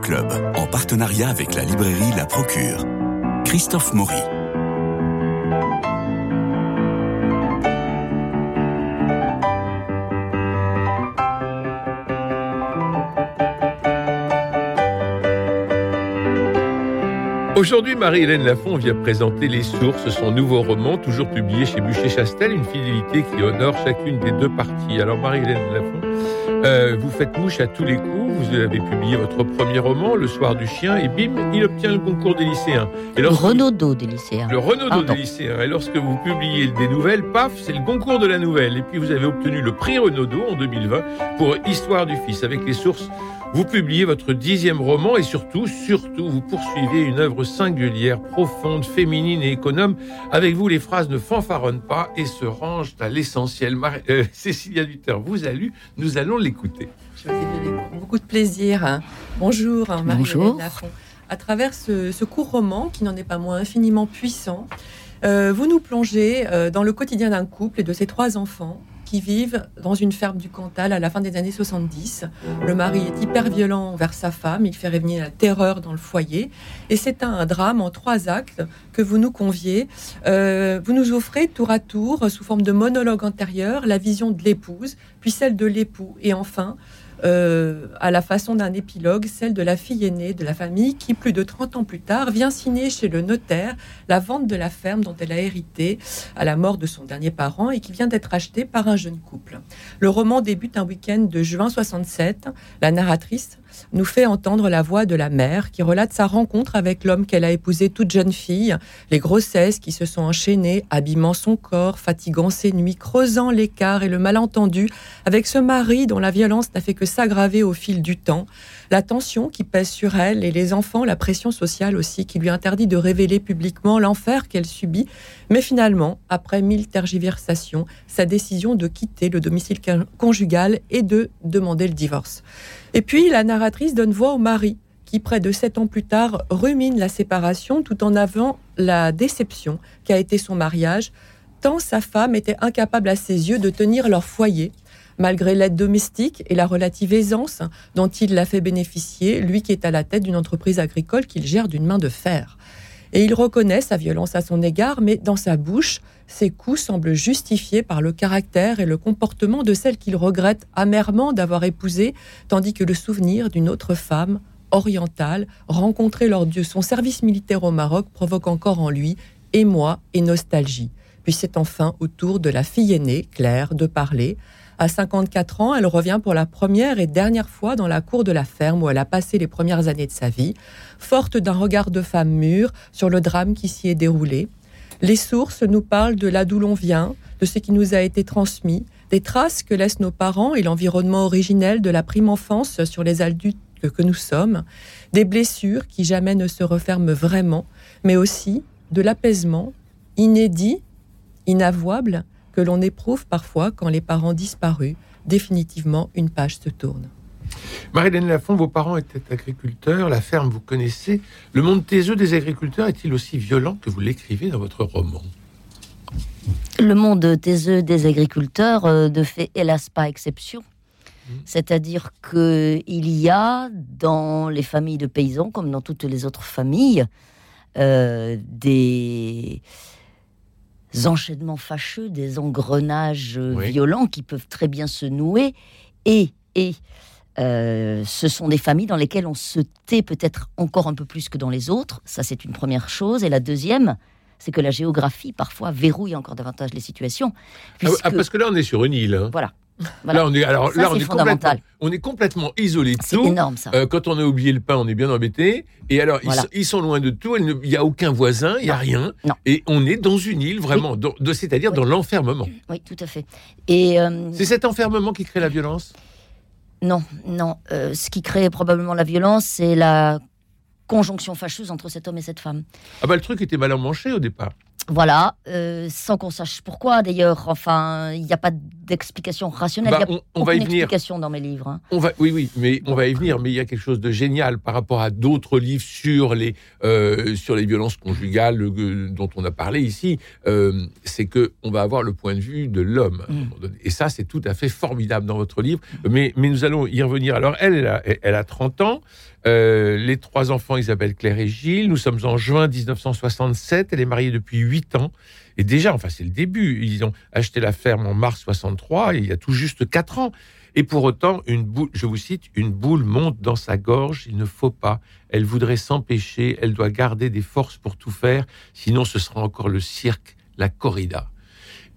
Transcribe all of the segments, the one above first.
Club, en partenariat avec la librairie La Procure. Christophe Maury. Aujourd'hui, Marie-Hélène Lafont vient présenter Les Sources, son nouveau roman, toujours publié chez Bûcher-Chastel, une fidélité qui honore chacune des deux parties. Alors, Marie-Hélène Lafont, euh, vous faites mouche à tous les coups. Vous avez publié votre premier roman, Le Soir du Chien, et bim, il obtient le concours des lycéens. Et le Renaudot des lycéens. Le Renaudot des lycéens. Et lorsque vous publiez des nouvelles, paf, c'est le concours de la nouvelle. Et puis vous avez obtenu le prix Renaudot en 2020 pour Histoire du Fils. Avec les sources, vous publiez votre dixième roman et surtout, surtout, vous poursuivez une œuvre singulière, profonde, féminine et économe. Avec vous, les phrases ne fanfaronnent pas et se rangent à l'essentiel. Euh, Cécilia Dutter vous a lu, nous allons l'écouter. Beaucoup de plaisir. Bonjour, Marie Bonjour. À travers ce, court roman, qui n'en est pas moins infiniment puissant, euh, vous nous plongez euh, dans le quotidien d'un couple et de ses trois enfants qui vivent dans une ferme du Cantal à la fin des années 70. Le mari est hyper violent envers sa femme, il fait revenir la terreur dans le foyer. Et c'est un drame en trois actes que vous nous conviez. Euh, vous nous offrez tour à tour, sous forme de monologue antérieur, la vision de l'épouse, puis celle de l'époux, et enfin euh, à la façon d'un épilogue, celle de la fille aînée de la famille qui, plus de 30 ans plus tard, vient signer chez le notaire la vente de la ferme dont elle a hérité à la mort de son dernier parent et qui vient d'être achetée par un jeune couple. Le roman débute un week-end de juin 67. La narratrice nous fait entendre la voix de la mère qui relate sa rencontre avec l'homme qu'elle a épousé toute jeune fille, les grossesses qui se sont enchaînées, abîmant son corps, fatiguant ses nuits, creusant l'écart et le malentendu avec ce mari dont la violence n'a fait que s'aggraver au fil du temps, la tension qui pèse sur elle et les enfants, la pression sociale aussi qui lui interdit de révéler publiquement l'enfer qu'elle subit, mais finalement, après mille tergiversations, sa décision de quitter le domicile conjugal et de demander le divorce. Et puis la narratrice donne voix au mari qui, près de sept ans plus tard, rumine la séparation tout en avant la déception qu'a été son mariage, tant sa femme était incapable à ses yeux de tenir leur foyer, malgré l'aide domestique et la relative aisance dont il l'a fait bénéficier, lui qui est à la tête d'une entreprise agricole qu'il gère d'une main de fer. Et il reconnaît sa violence à son égard, mais dans sa bouche, ses coups semblent justifiés par le caractère et le comportement de celle qu'il regrette amèrement d'avoir épousée, tandis que le souvenir d'une autre femme, orientale, rencontrée lors de son service militaire au Maroc, provoque encore en lui émoi et nostalgie. Puis c'est enfin au tour de la fille aînée, Claire, de parler. À 54 ans, elle revient pour la première et dernière fois dans la cour de la ferme où elle a passé les premières années de sa vie, forte d'un regard de femme mûre sur le drame qui s'y est déroulé. Les sources nous parlent de là d'où l'on vient, de ce qui nous a été transmis, des traces que laissent nos parents et l'environnement originel de la prime enfance sur les adultes que nous sommes, des blessures qui jamais ne se referment vraiment, mais aussi de l'apaisement inédit, inavouable, que l'on éprouve parfois quand les parents disparus, définitivement une page se tourne. Marie-Hélène Lafont, vos parents étaient agriculteurs, la ferme vous connaissez. Le monde taiseux des agriculteurs est-il aussi violent que vous l'écrivez dans votre roman? Le monde taiseux des agriculteurs euh, ne fait hélas pas exception. Mmh. C'est-à-dire qu'il y a dans les familles de paysans, comme dans toutes les autres familles, euh, des enchaînements fâcheux, des engrenages violents qui peuvent très bien se nouer et, et euh, ce sont des familles dans lesquelles on se tait peut-être encore un peu plus que dans les autres. Ça, c'est une première chose. Et la deuxième, c'est que la géographie, parfois, verrouille encore davantage les situations. Ah ah, parce que là, on est sur une île. Hein. Voilà. Là, on est, alors, là, on est, complètement, on est complètement isolé de tout. énorme, ça. Euh, quand on a oublié le pain, on est bien embêté. Et alors, ils, sont loin de tout. Il n'y a aucun voisin, il n'y a rien. Et on est dans une île, vraiment, c'est-à-dire dans l'enfermement. Oui, tout à fait. Et euh, C'est cet enfermement qui crée la violence? Non, non. Euh, ce qui crée probablement la violence, c'est la conjonction fâcheuse entre cet homme et cette femme. Ah bah le truc était mal emmanché au départ. Voilà, sans qu'on sache pourquoi d'ailleurs. Enfin, il n'y a pas d'explication rationnelle. Bah, il y a on, va y venir. explication dans mes livres. Hein. On va, oui, oui, mais on va y venir. Mais il y a quelque chose de génial par rapport à d'autres livres sur les euh, sur les violences conjugales euh, dont on a parlé ici. c'est que on va avoir le point de vue de l'homme. Mm. Et ça, c'est tout à fait formidable dans votre livre. Mais mais nous allons y revenir. Alors elle, elle a, elle a 30 ans. Euh, les trois enfants, Isabelle, Claire et Gilles. Nous sommes en juin 1967. Elle est mariée depuis huit ans. Et déjà, enfin, c'est le début. Ils ont acheté la ferme en mars 63, il y a tout juste quatre ans. Et pour autant, une boule, je vous cite, une boule monte dans sa gorge, il ne faut pas. Elle voudrait s'empêcher, elle doit garder des forces pour tout faire, sinon ce sera encore le cirque, la corrida.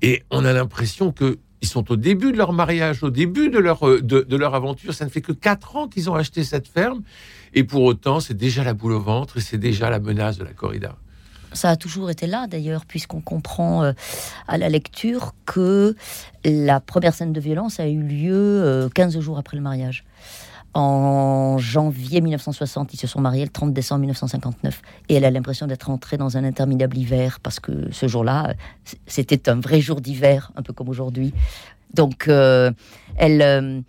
Et on a l'impression que ils sont au début de leur mariage, au début de leur, euh, de, de leur aventure. Ça ne fait que quatre ans qu'ils ont acheté cette ferme. Et pour autant, c'est déjà la boule au ventre et c'est déjà la menace de la corrida. Ça a toujours été là d'ailleurs, puisqu'on comprend euh, à la lecture que la première scène de violence a eu lieu euh, 15 jours après le mariage. En janvier 1960, ils se sont mariés le 30 décembre 1959. Et elle a l'impression d'être entrée dans un interminable hiver, parce que ce jour-là, c'était un vrai jour d'hiver, un peu comme aujourd'hui. Donc, euh, elle, euh,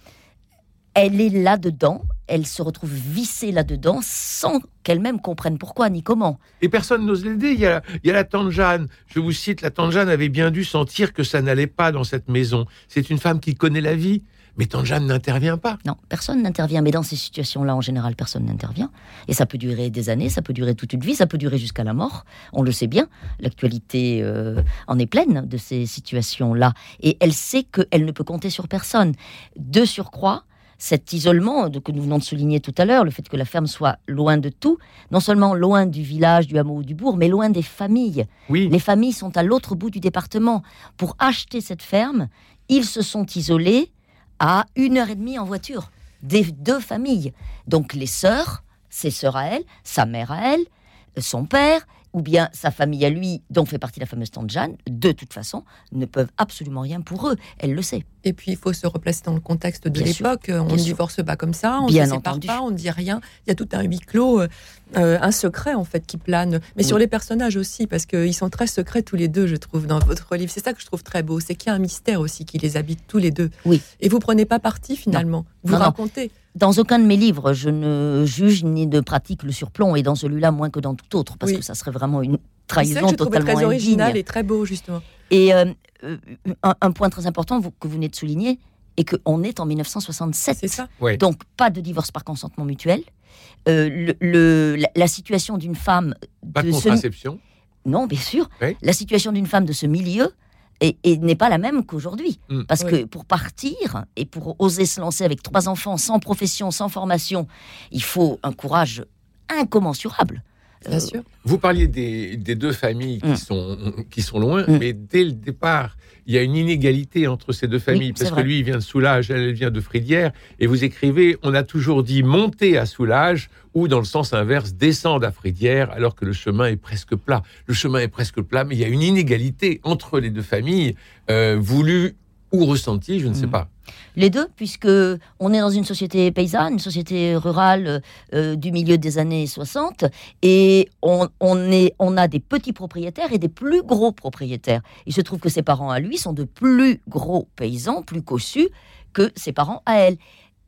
elle est là-dedans, elle se retrouve vissée là-dedans, sans qu'elle-même comprenne pourquoi ni comment. Et personne n'ose l'aider. Il y, a, il y a la tante Jeanne. Je vous cite, la tante Jeanne avait bien dû sentir que ça n'allait pas dans cette maison. C'est une femme qui connaît la vie. Mais tante Jeanne n'intervient pas. Non, personne n'intervient. Mais dans ces situations-là, en général, personne n'intervient. Et ça peut durer des années, ça peut durer toute une vie, ça peut durer jusqu'à la mort. On le sait bien. L'actualité euh, en est pleine de ces situations-là. Et elle sait qu'elle ne peut compter sur personne. De surcroît, cet isolement de- que nous venons de souligner tout à l'heure, le fait que la ferme soit loin de tout, non seulement loin du village, du hameau ou du bourg, mais loin des familles. Oui. Les familles sont à l'autre bout du département. Pour acheter cette ferme, ils se sont isolés à une heure et demie en voiture des deux familles. Donc les sœurs, ses sœurs à elle, sa mère à elle, son père, ou bien sa famille à lui, dont fait partie la fameuse tante Jeanne, de toute façon, ne peuvent absolument rien pour eux. Elle le sait. Et puis, il faut se replacer dans le contexte de l'époque. On ne divorce pas comme ça, on ne se sépare entendu. pas, on ne dit rien. Il y a tout un huis clos, euh, euh, un secret en fait qui plane. Mais sur Oui. les personnages aussi, parce qu'ils sont très secrets tous les deux, je trouve, dans votre livre. C'est ça que je trouve très beau, c'est qu'il y a un mystère aussi qui les habite tous les deux. Oui. Et vous prenez pas parti finalement. Vous Non, non. racontez. Dans aucun de mes livres, je ne juge ni ne pratique le surplomb, et dans celui-là, moins que dans tout autre, parce Oui. que ça serait vraiment une C'est ça que trahison totalement très original indigne. et très beau justement. Et euh, euh, un, un point très important vous- que vous venez de souligner, est qu'on est en 1967. C'est ça. Ouais. Donc, pas de divorce par consentement mutuel. Euh, le, le- la, la situation d'une femme Pas de de ce, contraception. non, bien sûr, Oui. la situation d'une femme de ce milieu est- n'est pas la même qu'aujourd'hui. Mm. Parce Oui. que pour partir et pour oser se lancer avec trois enfants, sans profession, sans formation, il faut un courage incommensurable. Bien Euh, sûr. Vous parliez des, des deux familles qui, Mm. sont, qui sont loin, Mm. mais dès le départ, il y a une inégalité entre ces deux familles, parce que lui, il vient de Soulage, elle, elle vient de Fridière, et vous écrivez, on a toujours dit monter à Soulage, ou dans le sens inverse, descendre à Fridière, alors que le chemin est presque plat. Le chemin est presque plat, mais il y a une inégalité entre les deux familles, euh, voulue ou ressentie, je ne sais Mm. pas. Les deux, puisque on est dans une société paysanne, une société rurale euh, du milieu des années 60, et on, on est, on a des petits propriétaires et des plus gros propriétaires. Il se trouve que ses parents à lui sont de plus gros paysans, plus cossus que ses parents à elle.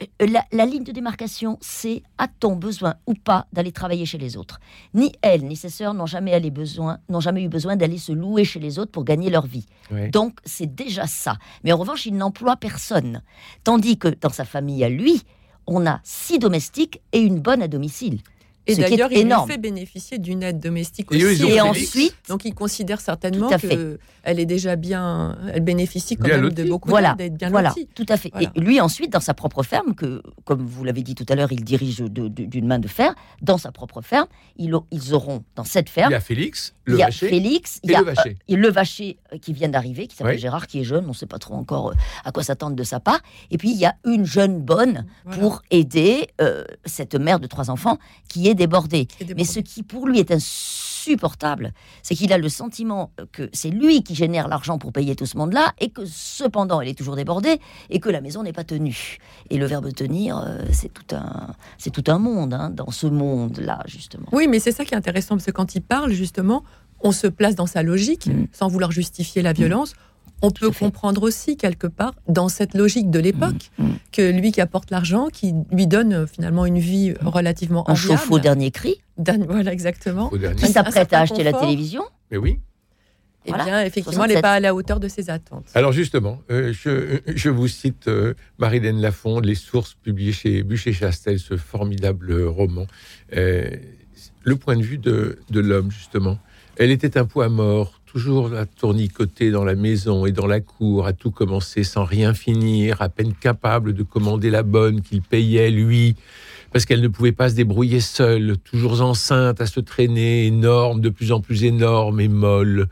Euh, La, la ligne de démarcation, c'est a-t-on besoin ou pas d'aller travailler chez les autres? Ni elle ni ses sœurs n'ont jamais, allé besoin- n'ont jamais eu besoin d'aller se louer chez les autres pour gagner leur vie. Donc c'est déjà ça. Mais en revanche, il n'emploie personne. Tandis que dans sa famille à lui, on a six domestiques et une bonne à domicile. Et ce qui est d'ailleurs, il lui énorme. fait bénéficier d'une aide domestique Et eux, aussi. ils ont Et ensuite, Donc, il considère certainement qu'elle est déjà bien, elle bénéficie quand Bien même de beaucoup voilà, d'aide, d'être bien voilà, lotie. tout à fait. Voilà. Et lui ensuite, dans sa propre ferme, que comme vous l'avez dit tout à l'heure, il dirige de- de- d'une main de fer. Dans sa propre ferme, ils, au- ils auront dans cette Il ferme y a Félix, il le y a vacher, Félix, il et y a le vacher. euh, le vacher euh, qui vient d'arriver, qui s'appelle Oui. Gérard, qui est jeune, on ne sait pas trop encore euh, à quoi s'attendre de sa part. Et puis il y a une jeune bonne Voilà. pour aider euh, cette mère de trois enfants qui est est Mais ce qui pour lui est insupportable, c'est qu'il a le sentiment que c'est lui qui génère l'argent pour payer tout ce monde-là et que cependant elle est toujours débordée et que la maison n'est pas tenue. Et le verbe tenir, euh, c'est tout un, c'est tout un monde hein, dans ce monde-là justement. Oui, mais c'est ça qui est intéressant, parce que quand il parle, justement, on se place dans sa logique, Mm. sans vouloir justifier la violence. On peut comprendre aussi, quelque part, dans cette logique de l'époque, Mm. que lui qui apporte l'argent, qui lui donne euh, finalement une vie euh, relativement Un enviable. chauffe-eau dernier cri, Voilà, exactement. au qui s'apprête à acheter la télévision. Mais oui, Eh Voilà, bien, effectivement, elle n'est 67. pas à la hauteur de ses attentes. Alors justement, euh, je, je vous cite euh, Marilène Lafonde, Les sources publiées chez Bûcher-Chastel, ce formidable roman. Euh, le point de vue de, de l'homme, justement. Elle était un poids mort, toujours à tournicoter dans la maison et dans la cour, à tout commencer sans rien finir, à peine capable de commander la bonne qu'il payait, lui, parce qu'elle ne pouvait pas se débrouiller seule, toujours enceinte, à se traîner, énorme, de plus en plus énorme et molle.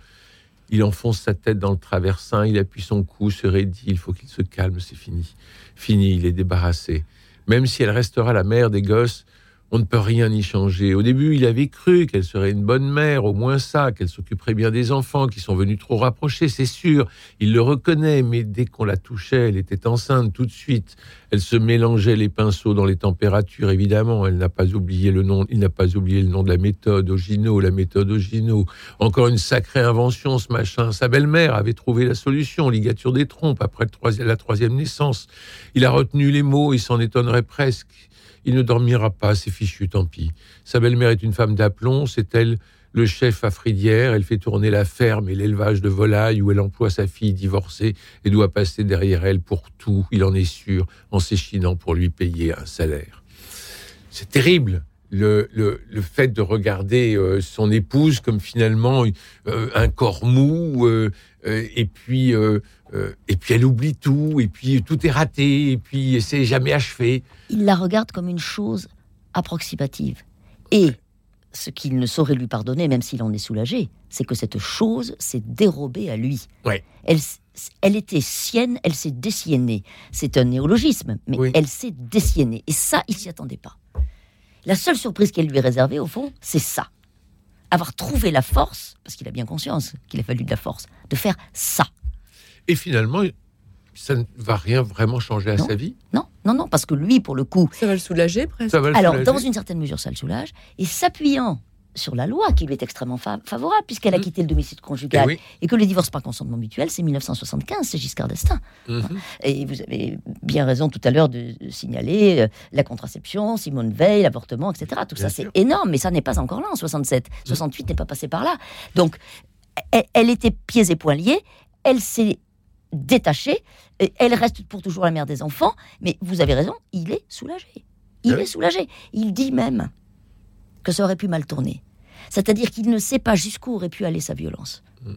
Il enfonce sa tête dans le traversin, il appuie son cou, se raidit, il faut qu'il se calme, c'est fini. Fini, il est débarrassé. Même si elle restera la mère des gosses, on ne peut rien y changer. Au début, il avait cru qu'elle serait une bonne mère, au moins ça, qu'elle s'occuperait bien des enfants qui sont venus trop rapprochés, c'est sûr. Il le reconnaît, mais dès qu'on la touchait, elle était enceinte tout de suite. Elle se mélangeait les pinceaux dans les températures, évidemment. Elle n'a pas oublié le nom, il n'a pas oublié le nom de la méthode Ogino, la méthode Ogino. Encore une sacrée invention, ce machin. Sa belle-mère avait trouvé la solution, ligature des trompes, après la troisième naissance. Il a retenu les mots, il s'en étonnerait presque. Il ne dormira pas, c'est fichu, tant pis. Sa belle-mère est une femme d'aplomb, c'est elle le chef à Fridière. Elle fait tourner la ferme et l'élevage de volailles où elle emploie sa fille divorcée et doit passer derrière elle pour tout, il en est sûr, en s'échinant pour lui payer un salaire. C'est terrible. Le, le, le fait de regarder euh, son épouse comme finalement euh, un corps mou, euh, et puis et puis elle oublie tout, et puis tout est raté, et puis c'est jamais achevé. Il la regarde comme une chose approximative. Et ce qu'il ne saurait lui pardonner, même s'il en est soulagé, c'est que cette chose s'est dérobée à lui. Ouais. Elle, elle était sienne, elle s'est désiennée. C'est un néologisme, mais Oui. elle s'est désiennée. Et ça, il s'y attendait pas. La seule surprise qu'elle lui est réservée, au fond, c'est ça. Avoir trouvé la force, parce qu'il a bien conscience qu'il a fallu de la force, de faire ça. Et finalement, ça ne va rien vraiment changer à Non. sa vie? Non, non, non, parce que lui, pour le coup, Ça va le soulager presque. Ça va le Alors, soulager. dans une certaine mesure, ça le soulage. Et s'appuyant sur la loi qui lui est extrêmement fa- favorable, puisqu'elle a Mhm. quitté le domicile Eh conjugal, oui. et que le divorce par consentement mutuel, c'est 1975, c'est Giscard d'Estaing. Mhm. Et vous avez bien raison tout à l'heure de signaler euh, la contraception, Simone Veil, l'avortement, etc. Tout Bien ça, c'est énorme, mais ça n'est pas encore là en 67. 68 n'est pas passé par là. Donc, elle, elle était pieds et poings liés, elle s'est détachée, elle reste pour toujours la mère des enfants, mais vous avez raison, il est soulagé. Il oui. est soulagé. Il dit même que ça aurait pu mal tourner. C'est-à-dire qu'il ne sait pas jusqu'où aurait pu aller sa violence. Mm.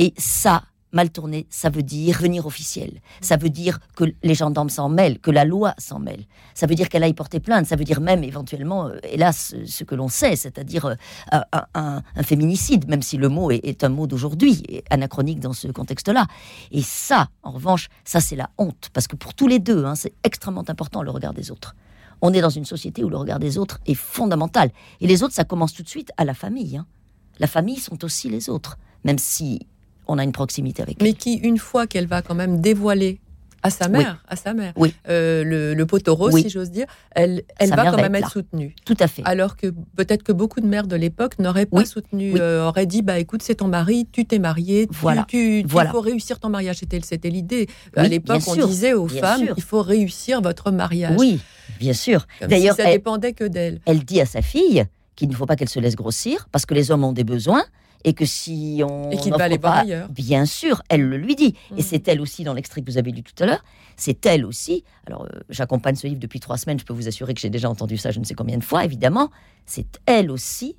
Et ça, mal tourné, ça veut dire venir officiel. Ça veut dire que les gendarmes s'en mêlent, que la loi s'en mêle. Ça veut dire qu'elle aille porter plainte. Ça veut dire même éventuellement, euh, hélas, ce que l'on sait, c'est-à-dire euh, un, un- un féminicide, même si le mot est, est un mot d'aujourd'hui, anachronique dans ce contexte-là. Et ça, en revanche, ça c'est la honte, parce que pour tous les deux, hein, c'est extrêmement important le regard des autres. On est dans une société où le regard des autres est fondamental. Et les autres, ça commence tout de suite à la famille. hein. La famille sont aussi les autres, même si on a une proximité avec eux. Mais qui, une fois qu'elle va quand même dévoiler à sa mère, à sa mère, Oui. euh, le, le Oui. si j'ose dire, elle, va quand même être soutenue. Tout à fait. Alors que peut-être que beaucoup de mères de l'époque n'auraient pas soutenu, euh, auraient dit bah écoute c'est ton mari, tu t'es marié, Voilà. tu, il Voilà. faut réussir ton mariage. C'était c'était l'idée. à l'époque, on disait aux Bien femmes sûr. il faut réussir votre mariage. Oui, bien sûr. D'ailleurs, si ça elle, dépendait que d'elle. elle dit à sa fille qu'il ne faut pas qu'elle se laisse grossir parce que les hommes ont des besoins et que si on Et qu'il va aller voir pas- ailleurs. Bien sûr, elle le lui dit. Et c'est elle aussi dans l'extrait que vous avez lu tout à l'heure. C'est elle aussi. Alors, euh, j'accompagne ce livre depuis trois semaines. Je peux vous assurer que j'ai déjà entendu ça, je ne sais combien de fois. Évidemment, c'est elle aussi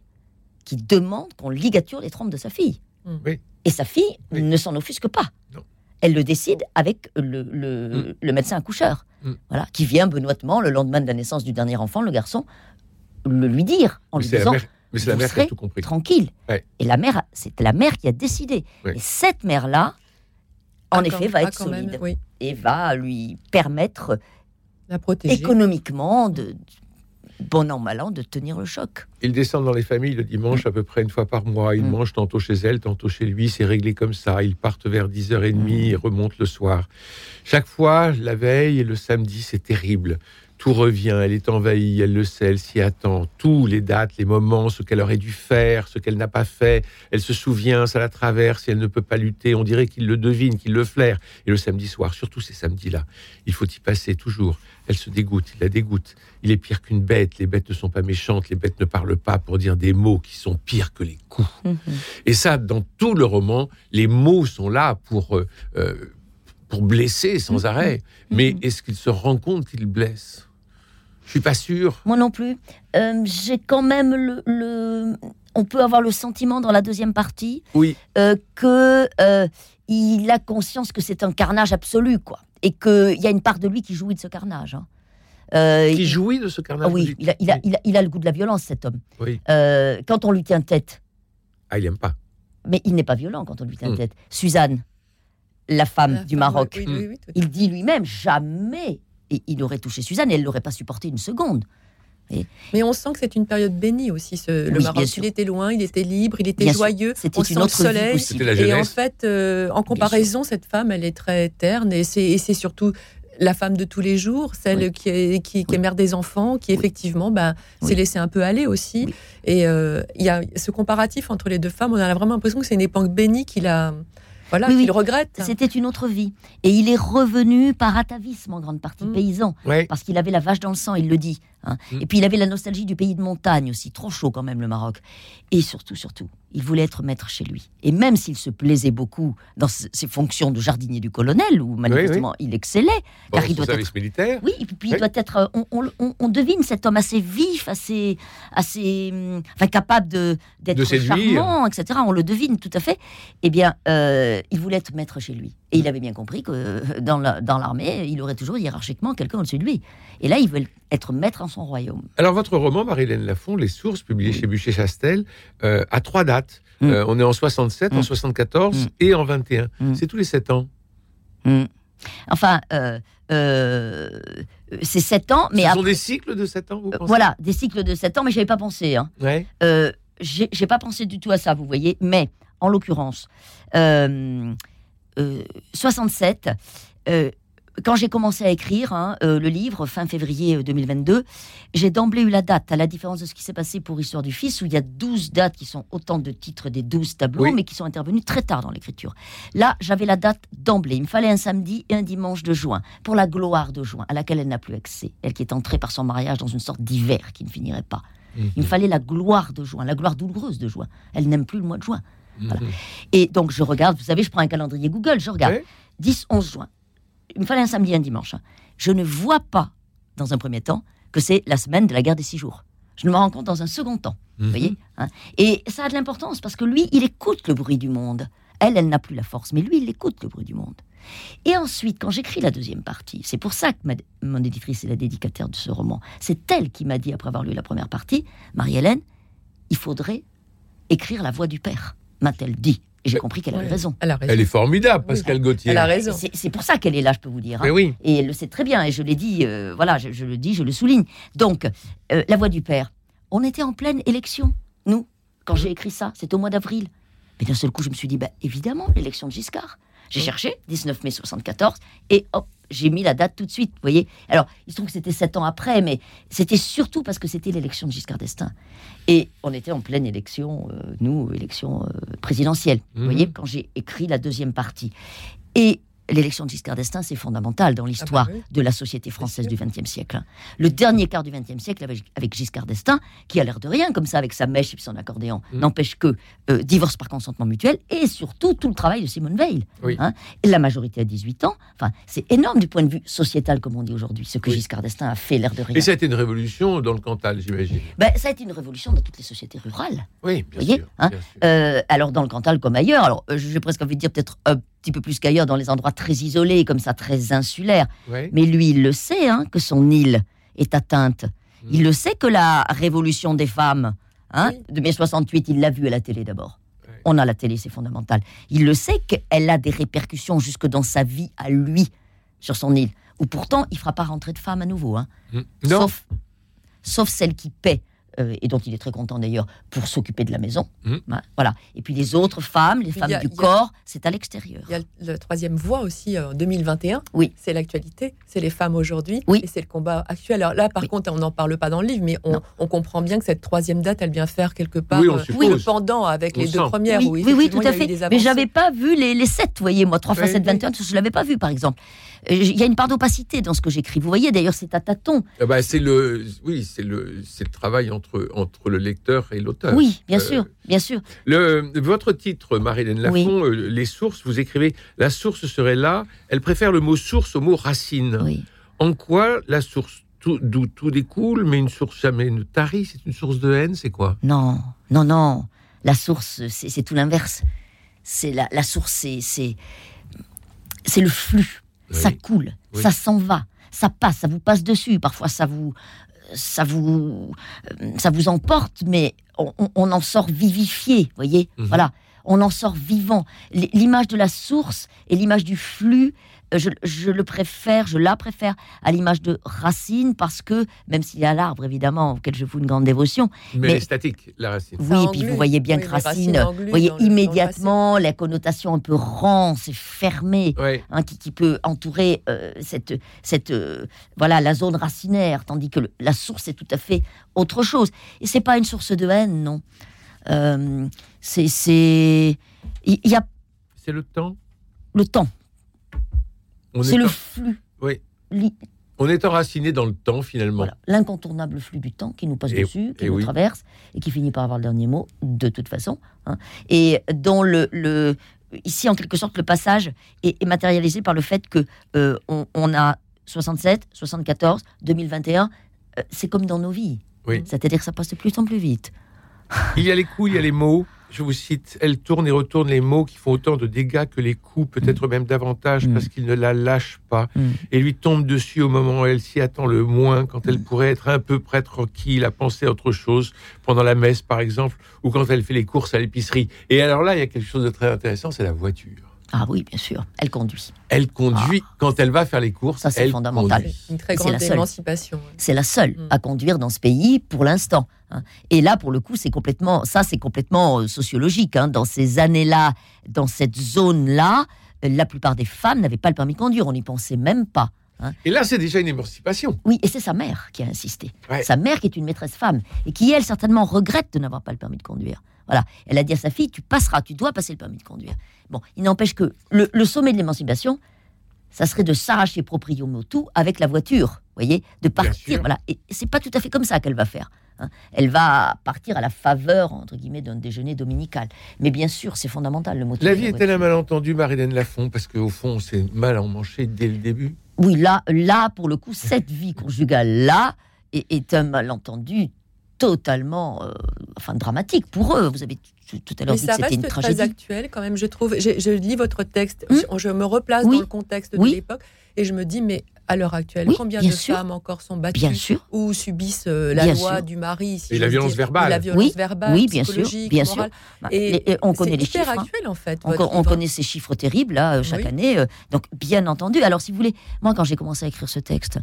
qui demande qu'on ligature les trompes de sa fille. Oui. Et sa fille Oui. ne s'en offusque pas. Non. Elle le décide avec le, le, le médecin accoucheur, voilà, qui vient benoîtement le lendemain de la naissance du dernier enfant, le garçon, le lui dire en lui disant mais c'est la mère qui a tout compris. tranquille. Ouais. Et la mère, c'est la mère qui a décidé. Et cette mère-là, en Ah, effet, quand- va ah, être même, solide oui, et va lui permettre la protéger. économiquement, de bon an mal an, de tenir le choc. Ils descendent dans les familles le dimanche à peu près une fois par mois. Ils Mm. mangent tantôt chez elle, tantôt chez lui. C'est réglé comme ça. Ils partent vers 10h30 Mm. et remontent le soir. Chaque fois, la veille et le samedi, c'est terrible. Tout revient, elle est envahie, elle le sait, elle s'y attend. Tous les dates, les moments, ce qu'elle aurait dû faire, ce qu'elle n'a pas fait, elle se souvient, ça la traverse et elle ne peut pas lutter. On dirait qu'il le devine, qu'il le flaire. Et le samedi soir, surtout ces samedis-là, il faut y passer toujours. Elle se dégoûte, il la dégoûte. Il est pire qu'une bête. Les bêtes ne sont pas méchantes, les bêtes ne parlent pas pour dire des mots qui sont pires que les coups. Mhm. Et ça, dans tout le roman, les mots sont là pour, euh, euh, pour blesser sans arrêt. Mais est-ce qu'il se rend compte qu'il blesse? Je suis pas sûr. Moi non plus. Euh, J'ai quand même le, le- On peut avoir le sentiment dans la deuxième partie Oui. euh, que euh, il a conscience que c'est un carnage absolu, quoi, et qu'il y a une part de lui qui jouit de ce carnage. hein. Euh, Qui il- jouit de ce carnage oui, il a, il, a, il, a, il a le goût de la violence, cet homme. Oui. Euh, quand on lui tient tête, Ah, il aime pas. mais il n'est pas violent quand on lui tient Mm. tête. Suzanne, la femme La du femme, Maroc, oui, oui, oui, tout à il dit lui-même jamais. Et il aurait touché Suzanne et elle l'aurait pas supporté une seconde. Mais on sent que c'est une période bénie aussi, ce- le Maroc. Il était loin, il était libre, il était Bien joyeux. C'était on une sent le autre soleil. la Et en fait, euh, en comparaison, cette femme, elle est très terne et c'est surtout la femme de tous les jours, celle Oui. qui, est, qui, qui mère des enfants, qui Oui. effectivement bah, Oui. s'est laissée un peu aller aussi. Oui. Et euh, il y a ce comparatif entre les deux femmes, on a vraiment l'impression que c'est une époque bénie qu'il a, voilà, Oui, oui. qu'il regrette. C'était une autre vie. Et il est revenu par atavisme en grande partie, Mm. paysan. Ouais. Parce qu'il avait la vache dans le sang, il le dit. Hein. Mm. Et puis il avait la nostalgie du pays de montagne aussi, trop chaud quand même le Maroc. Et surtout, surtout, il voulait être maître chez lui. Et même s'il se plaisait beaucoup dans ses fonctions de jardinier du colonel, où manifestement il excellait, Bon, car il doit service militaire. Oui, et puis, Oui. il doit être. euh, On, on- on- on devine cet homme assez vif, assez, assez, hum, enfin capable de d'être charmant, etc. On le devine tout à fait. Eh bien, euh, il voulait être maître chez lui, et il avait bien compris que euh, dans la- dans l'armée, il aurait toujours hiérarchiquement quelqu'un au-dessus de lui. Et là, il veut être maître en son royaume. Alors, votre roman, Marie-Hélène Lafont, Les Sources, publié chez Bûcher-Chastel, euh, a trois dates. Mm. Euh, on est en 67, en Mm. 74 Mm. et en 21. Mm. C'est tous les sept ans. Enfin, euh, euh, c'est sept ans, mais Ce sont après, des cycles de sept ans, vous euh, pensez? voilà, des cycles de sept ans, mais j'avais pas pensé. Hein. Ouais. Euh, j'ai pas pensé du tout à ça, vous voyez. Mais en l'occurrence, 67, euh, quand j'ai commencé à écrire hein, euh, le livre, fin février euh, 2022, j'ai d'emblée eu la date, à la différence de ce qui s'est passé pour Histoire du Fils, où il y a 12 dates qui sont autant de titres des 12 tableaux, Oui. mais qui sont intervenus très tard dans l'écriture. Là, j'avais la date d'emblée. Il me fallait un samedi et un dimanche de juin, pour la gloire de juin, à laquelle elle n'a plus accès. Elle qui est entrée par son mariage dans une sorte d'hiver qui ne finirait pas. Mhm. Il me fallait la gloire de juin, la gloire douloureuse de juin. Elle n'aime plus le mois de juin. Et donc, je regarde, vous savez, je prends un calendrier Google, je regarde. Ouais. 10, 11 juin. Il me fallait un samedi et un dimanche. hein. Je ne vois pas, dans un premier temps, que c'est la semaine de la guerre des six jours. Je ne me rends compte dans un second temps. Mhm. Vous voyez hein. Et ça a de l'importance parce que lui, il écoute le bruit du monde. Elle, elle n'a plus la force, mais lui, il écoute le bruit du monde. Et ensuite, quand j'écris la deuxième partie, c'est pour ça que ma- mon éditrice est la dédicataire de ce roman. C'est elle qui m'a dit, après avoir lu la première partie, Marie-Hélène, il faudrait écrire la voix du père, m'a-t-elle dit. Et j'ai compris qu'elle avait raison. Elle a raison. Elle est formidable, Oui. Pascal Gauthier. Elle a raison. C'est c'est pour ça qu'elle est là, je peux vous dire. hein. Mais oui. Et elle le sait très bien, et je l'ai dit, euh, voilà, je, je le dis, je le souligne. Donc, euh, la voix du père. On était en pleine élection, nous, quand j'ai écrit ça, c'était au mois d'avril. Mais d'un seul coup, je me suis dit, bah, évidemment, l'élection de Giscard. J'ai cherché, 19 mai 74, et hop, j'ai mis la date tout de suite, vous voyez. Alors, il se trouve que c'était sept ans après, mais c'était surtout parce que c'était l'élection de Giscard d'Estaing. Et on était en pleine élection, euh, nous, élection euh, présidentielle, vous Mhm. voyez, quand j'ai écrit la deuxième partie. Et l'élection de Giscard d'Estaing, c'est fondamental dans l'histoire Ah bah oui. de la société française du XXe siècle. hein. Le dernier quart du XXe siècle avec, Giscard d'Estaing, qui a l'air de rien, comme ça, avec sa mèche et son accordéon, Mhm. n'empêche que euh, divorce par consentement mutuel et surtout tout le travail de Simone Veil. Oui. hein. Et la majorité à 18 ans, enfin, c'est énorme du point de vue sociétal, comme on dit aujourd'hui, ce que Oui. Giscard d'Estaing a fait, l'air de rien. Et ça a été une révolution dans le Cantal, j'imagine. Ben, ça a été une révolution dans toutes les sociétés rurales. Oui, bien voyez, sûr. hein, bien sûr. Euh, alors dans le Cantal comme ailleurs, alors euh, j'ai presque envie de dire peut-être un petit peu plus qu'ailleurs dans les endroits très isolés, comme ça, très insulaires. Ouais. Mais lui, il le sait, hein, que son île est atteinte. Mm. Il le sait que la révolution des femmes hein, Oui. de mai 68, il l'a vue à la télé d'abord. Ouais. On a la télé, c'est fondamental. Il le sait qu'elle a des répercussions jusque dans sa vie à lui, sur son île. Où pourtant, il ne fera pas rentrer de femmes à nouveau. Hein, Mm. Non. sauf, sauf celle qui paie euh, et dont il est très content d'ailleurs pour s'occuper de la maison. Hein, Voilà. Et puis les autres femmes, les femmes a- du corps, c'est à l'extérieur. Il y a le- la troisième voie aussi euh, en 2021. Oui. C'est l'actualité, c'est les femmes aujourd'hui. Oui. Et c'est le combat actuel. Alors là, par Oui. contre, on n'en parle pas dans le livre, mais on, comprend bien que cette troisième date, elle vient faire quelque part Oui, on euh, le pendant avec On les deux premières. oui, où oui, tout à fait. Mais j'avais pas vu les, les 7, vous voyez, moi, 3 fois Oui, 7, oui. 21, je l'avais pas vu, par exemple. Euh, Il y a une part d'opacité dans ce que j'écris. Vous voyez, d'ailleurs, c'est à tâtons. Ah bah, c'est le, oui, c'est le, c'est le travail entre entre le lecteur et l'auteur. Oui, bien Euh, sûr, bien sûr. Le, votre titre, Marie-Hélène Lafont, Oui. euh, les sources, vous écrivez la source serait là. Elle préfère le mot source au mot racine. Oui. En quoi la source, d'où tout découle, mais une source jamais ne tarit, c'est une source de haine, c'est quoi? Non, non, non. La source, c'est tout l'inverse. C'est la, la source, c'est c'est le flux. Ça coule, Oui. ça s'en va, ça passe, ça vous passe dessus. Parfois, ça vous ça vous euh, ça vous emporte, mais on, en sort vivifié. Voyez, Mhm. voilà, on en sort vivant. L'image de la source et l'image du flux. Euh, Je, je le préfère, je la préfère à l'image de racine parce que, même s'il y a l'arbre évidemment auquel je voue une grande dévotion, Mais, Mais- elle est statique, la racine. oui, Ça puis vous voyez bien Oui, que Racine, vous voyez immédiatement la connotation un peu rance et fermée hein, qui, qui peut entourer euh, cette, cette euh, voilà la zone racinaire, tandis que le- la source est tout à fait autre chose. Et c'est pas une source de haine, non. Euh, c'est c'est il y, a C'est le temps. le temps, c'est est, le en- flux, Oui. Li- on est enraciné dans le temps finalement. voilà, l'incontournable flux du temps qui nous passe Et- dessus, qui nous oui. traverse et qui finit par avoir le dernier mot de toute façon. hein. et dont le, le ici en quelque sorte le passage est, est matérialisé par le fait que euh, on, on a 67, 74, 2021. euh, c'est comme dans nos vies. Oui. C'est-à-dire que ça passe de plus en plus vite. Il y a les coups, il y a les mots. Je vous cite, elle tourne et retourne les mots qui font autant de dégâts que les coups, peut-être même davantage, Mm. parce qu'ils ne la lâchent pas, Mm. et lui tombent dessus au moment où elle s'y attend le moins, quand elle pourrait être un peu près tranquille à penser à autre chose, pendant la messe par exemple, ou quand elle fait les courses à l'épicerie. Et alors là, il y a quelque chose de très intéressant, c'est la voiture. Ah oui, bien sûr, elle conduit. Elle conduit quand elle va faire les courses. Ça, c'est elle fondamental. conduit. Une très C'est grande la seule. émancipation. C'est la seule Mm. à conduire dans ce pays pour l'instant. Hein. Et là, pour le coup, c'est complètement, ça, c'est complètement euh, sociologique. hein. Dans ces années-là, dans cette zone-là, euh, la plupart des femmes n'avaient pas le permis de conduire. On n'y pensait même pas. Et là, c'est déjà une émancipation. Oui, et c'est sa mère qui a insisté. Ouais. Sa mère qui est une maîtresse femme et qui, elle, certainement regrette de n'avoir pas le permis de conduire. Voilà. Elle a dit à sa fille, tu passeras, tu dois passer le permis de conduire. Bon, il n'empêche que le, le sommet de l'émancipation, ça serait de s'arracher proprio motu avec la voiture, voyez, de partir. Voilà. Et c'est pas tout à fait comme ça qu'elle va faire. Hein. Elle va partir à la faveur, entre guillemets, d'un déjeuner dominical. Mais bien sûr, c'est fondamental, le motif. La vie est-elle un malentendu, Marilène Lafont? Parce qu'au fond, c'est mal emmanché dès le début. Oui, là, là, pour le coup, cette vie conjugale-là est, est un malentendu totalement euh, enfin, dramatique pour eux. Vous avez tout, tout à l'heure dit que c'était une reste très tragédie. actuel quand même, je trouve. Je, je lis votre texte, Hmm. je, je me replace Oui. dans le contexte de l'époque et je me dis, mais à l'heure actuelle, Oui, combien bien de sûr. femmes encore sont battues Bien sûr, ou subissent euh, la Bien loi sûr. du mari si Et la violence dire, verbale. ou la violence Oui, verbale, oui, bien sûr, psychologique, bien sûr. morale. Bah, Et on connaît les chiffres. hein. actuel en fait. On, connaît ces chiffres terribles là euh, chaque Oui. année. euh, donc bien entendu. Alors si vous voulez, moi quand j'ai commencé à écrire ce texte,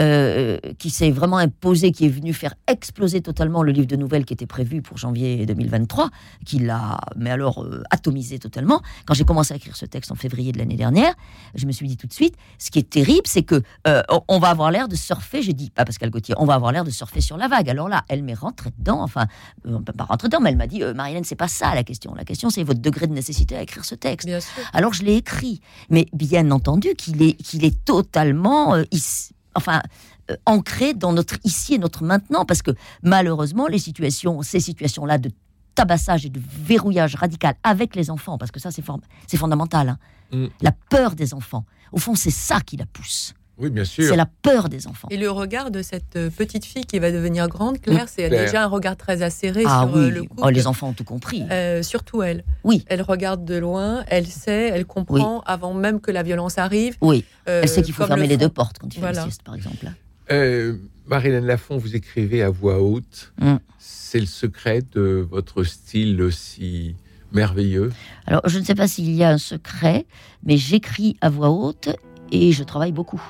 euh, qui s'est vraiment imposé, qui est venu faire exploser totalement le livre de nouvelles qui était prévu pour janvier 2023, qui l'a, mais alors euh, atomisé totalement. Quand j'ai commencé à écrire ce texte en février de l'année dernière, je me suis dit tout de suite, ce qui est terrible, c'est que euh, on- va avoir l'air de surfer. J'ai dit pas Pascal Gauthier, on va avoir l'air de surfer sur la vague. Alors là, elle m'est rentrée dedans. Enfin, euh, pas rentrer dedans, mais elle m'a dit, euh, Marilène, c'est pas ça la question. La question, c'est votre degré de nécessité à écrire ce texte. Bien sûr. Alors je l'ai écrit, mais bien entendu qu'il est, qu'il est totalement, euh, ici- enfin, euh, ancré dans notre ici et notre maintenant, parce que malheureusement, les situations, ces situations-là de tabassage et de verrouillage radical avec les enfants, parce que ça c'est, for- c'est fondamental, hein. Mm. la peur des enfants. Au fond, c'est ça qui la pousse. Oui, bien sûr. C'est la peur des enfants. Et le regard de cette euh, petite fille qui va devenir grande, Claire, c'est Claire. déjà un regard très acéré ah sur euh, oui, le couple. oh, les enfants ont tout compris. Euh, surtout elle. Oui. Elle regarde de loin, elle sait, elle comprend avant même que la violence arrive. oui, Euh, elle sait qu'il faut fermer le les deux portes quand il fait Voilà. la sieste, par exemple. Euh, Marilène Lafont, vous écrivez à voix haute. Mm. C'est le secret de votre style si merveilleux. Alors, je ne sais pas s'il y a un secret, mais j'écris à voix haute et je travaille beaucoup.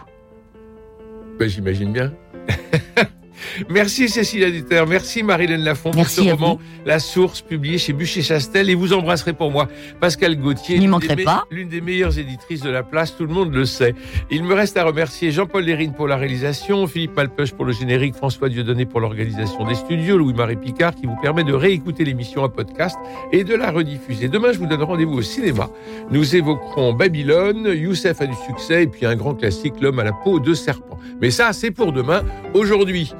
Ben, J'imagine bien. Merci Cécile Aditer, merci Marilène Lafont pour ce à roman vous. La Source, publié chez Bûcher-Chastel. Et vous embrasserez pour moi Pascal Gauthier, l'une des, l'une des meilleures éditrices de la place, tout le monde le sait. Il me reste à remercier Jean-Paul Lérine pour la réalisation, Philippe Malpeuch pour le générique, François Dieudonné pour l'organisation des studios, Louis-Marie Picard qui vous permet de réécouter l'émission en podcast et de la rediffuser. Demain, je vous donne rendez-vous au cinéma. Nous évoquerons Babylone, Youssef a du succès et puis un grand classique, L'homme à la peau de serpent. Mais ça, c'est pour demain. Aujourd'hui,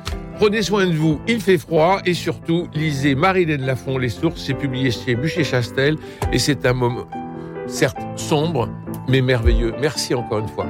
Prenez soin de vous, il fait froid et surtout lisez Marilène Lafont, Les Sources, c'est publié chez Bûcher-Chastel et c'est un moment certes sombre mais merveilleux. Merci encore une fois.